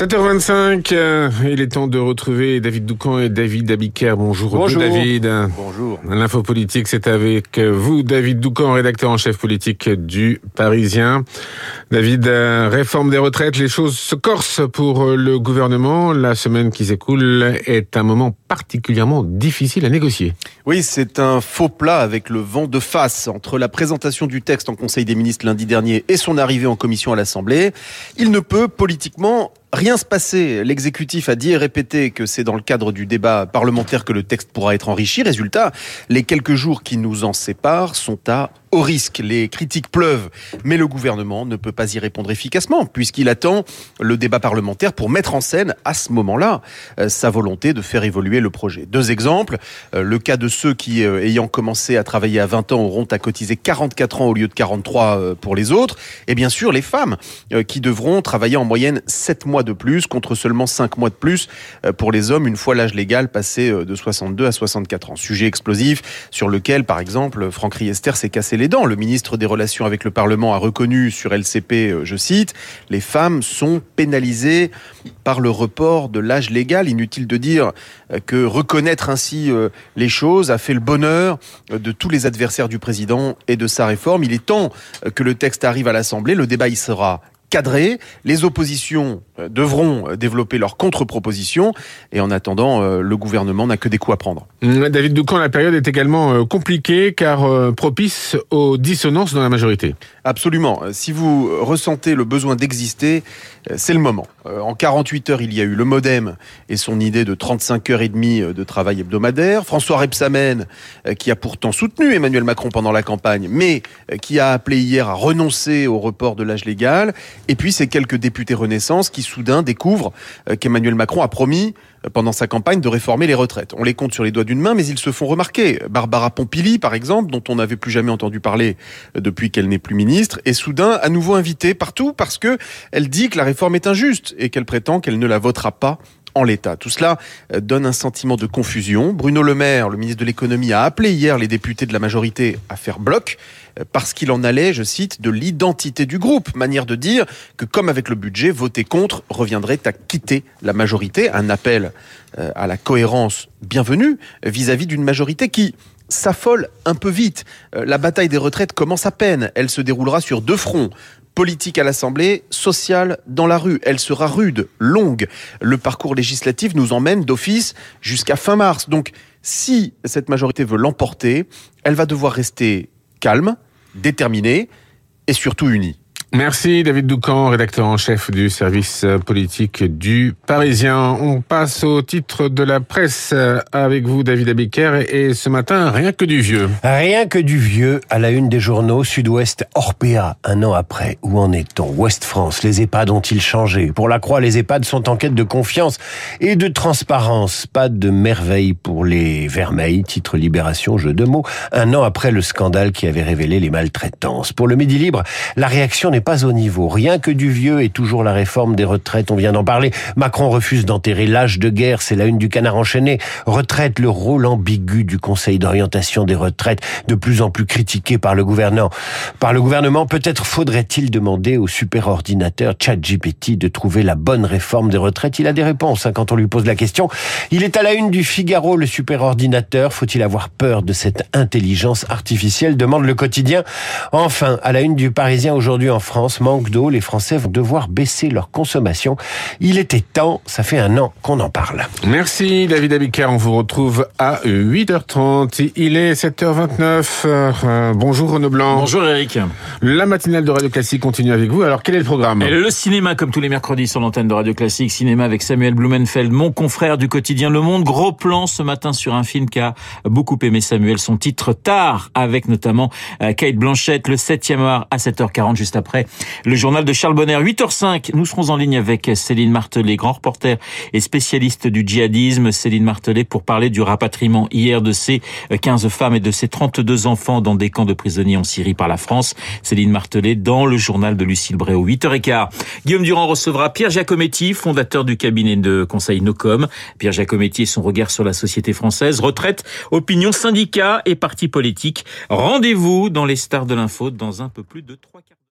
7h25, euh, il est temps de retrouver David Doucan et David Abiker. Bonjour, Bonjour. David. Bonjour. L'info politique, c'est avec vous, David Doucan, rédacteur en chef politique du Parisien. David, euh, réforme des retraites, les choses se corsent pour euh, le gouvernement. La semaine qui s'écoule est un moment particulièrement difficile à négocier. Oui, c'est un faux plat avec le vent de face entre la présentation du texte en Conseil des ministres lundi dernier et son arrivée en commission à l'Assemblée. Il ne peut politiquement rien se passer. L'exécutif a dit et répété que c'est dans le cadre du débat parlementaire que le texte pourra être enrichi. Résultat, les quelques jours qui nous en séparent sont à haut risque. Les critiques pleuvent, mais le gouvernement ne peut pas y répondre efficacement puisqu'il attend le débat parlementaire pour mettre en scène à ce moment-là euh, sa volonté de faire évoluer le projet. Deux exemples. Euh, le cas de ceux qui, euh, ayant commencé à travailler à 20 ans, auront à cotiser 44 ans au lieu de 43 euh, pour les autres. Et bien sûr, les femmes qui devront travailler en moyenne 7 mois de plus contre seulement 5 mois de plus pour les hommes une fois l'âge légal passé de 62 à 64 ans. Sujet explosif sur lequel, par exemple, Franck Riester s'est cassé les dents. Le ministre des Relations avec le Parlement a reconnu sur LCP, euh, je cite, les femmes sont pénalisées par le report de l'âge légal. Inutile de dire euh, que reconnaître ainsi euh, les choses a fait le bonheur de tous les adversaires du président et de sa réforme. Il est temps que le texte arrive à l'Assemblée. Le débat y sera cadré. Les oppositions devront euh, développer leurs contre-propositions. Et en attendant, euh, le gouvernement n'a que des coups à prendre. Hum, David Doucan, la période est également euh, compliquée car euh, propice aux dissonances dans la majorité. Absolument. Euh, Si vous ressentez le besoin d'exister, euh, c'est le moment. Euh, En 48 heures, il y a eu le modem et son idée de 35 heures et demie euh, de travail hebdomadaire. François Rebsamen, euh, qui a pourtant soutenu Emmanuel Macron pendant la campagne, mais euh, qui a appelé hier à renoncer au report de l'âge légal. Et puis ces quelques députés Renaissance qui soudain découvrent euh, qu'Emmanuel Macron a promis euh, pendant sa campagne de réformer les retraites. On les compte sur les doigts d'une main, mais ils se font remarquer. Barbara Pompili, par exemple, dont on n'avait plus jamais entendu parler euh, depuis qu'elle n'est plus ministre, est soudain à nouveau invitée partout parce que elle dit que la réforme est injuste et qu'elle prétend qu'elle ne la votera pas en l'état. Tout cela euh, donne un sentiment de confusion. Bruno Le Maire, le ministre de l'économie, a appelé hier les députés de la majorité à faire bloc euh, parce qu'il en allait, je cite, de l'identité du groupe. Manière de dire que, comme avec le budget, voter contre reviendrait à quitter la majorité. Un appel euh, à la cohérence bienvenue vis-à-vis d'une majorité qui s'affole un peu vite. La bataille des retraites commence à peine. Elle se déroulera sur deux fronts. Politique à l'Assemblée, sociale dans la rue. Elle sera rude, longue. Le parcours législatif nous emmène d'office jusqu'à fin mars. Donc, si cette majorité veut l'emporter, elle va devoir rester calme, déterminée et surtout unie. Merci David Doucan, rédacteur en chef du service politique du Parisien. On passe au titre de la presse avec vous David Abiker et ce matin rien que du vieux. Rien que du vieux à la une des journaux Sud-Ouest Orpea, un an après. Où en est-on? Ouest France, les EHPAD ont-ils changé? Pour la Croix, les EHPAD sont en quête de confiance et de transparence. Pas de merveille pour les vermeils, titre Libération, jeu de mots, un an après le scandale qui avait révélé les maltraitances. Pour le Midi Libre, la réaction n'est pas au niveau. Rien que du vieux et toujours la réforme des retraites, on vient d'en parler. Macron refuse d'enterrer l'âge de guerre, c'est la une du canard enchaîné. Retraite, le rôle ambigu du Conseil d'orientation des retraites, de plus en plus critiqué par le gouvernement. Par le gouvernement, peut-être faudrait-il demander au superordinateur ChatGPT de trouver la bonne réforme des retraites. Il a des réponses hein, quand on lui pose la question. Il est à la une du Figaro, le superordinateur. Faut-il avoir peur de cette intelligence artificielle demande le quotidien. Enfin, à la une du Parisien aujourd'hui en France, manque d'eau, les Français vont devoir baisser leur consommation. Il était temps, ça fait un an qu'on en parle. Merci David Abiker, on vous retrouve à 8h30. Il est 7h29. Euh, bonjour Renaud Blanc. Bonjour Eric. La matinale de Radio Classique continue avec vous. Alors quel est le programme Et le cinéma, comme tous les mercredis sur l'antenne de Radio Classique, cinéma avec Samuel Blumenfeld, mon confrère du quotidien Le Monde. Gros plan ce matin sur un film qu'a beaucoup aimé Samuel, son titre Tard, avec notamment euh, Kate Blanchett, le 7e art à 7h40, juste le journal de Charles Bonner. 8h05, nous serons en ligne avec Céline Martelet, grand reporter et spécialiste du djihadisme. Céline Martelet pour parler du rapatriement hier de ces 15 femmes et de ces 32 enfants dans des camps de prisonniers en Syrie par la France. Céline Martelet dans le journal de Lucille Bréau. 8h15. Guillaume Durand recevra Pierre Giacometti, fondateur du cabinet de conseil Nocom. Pierre Giacometti et son regard sur la société française. Retraite, opinion, syndicats et partis politiques. Rendez-vous dans les stars de l'info dans un peu plus de trois quarts.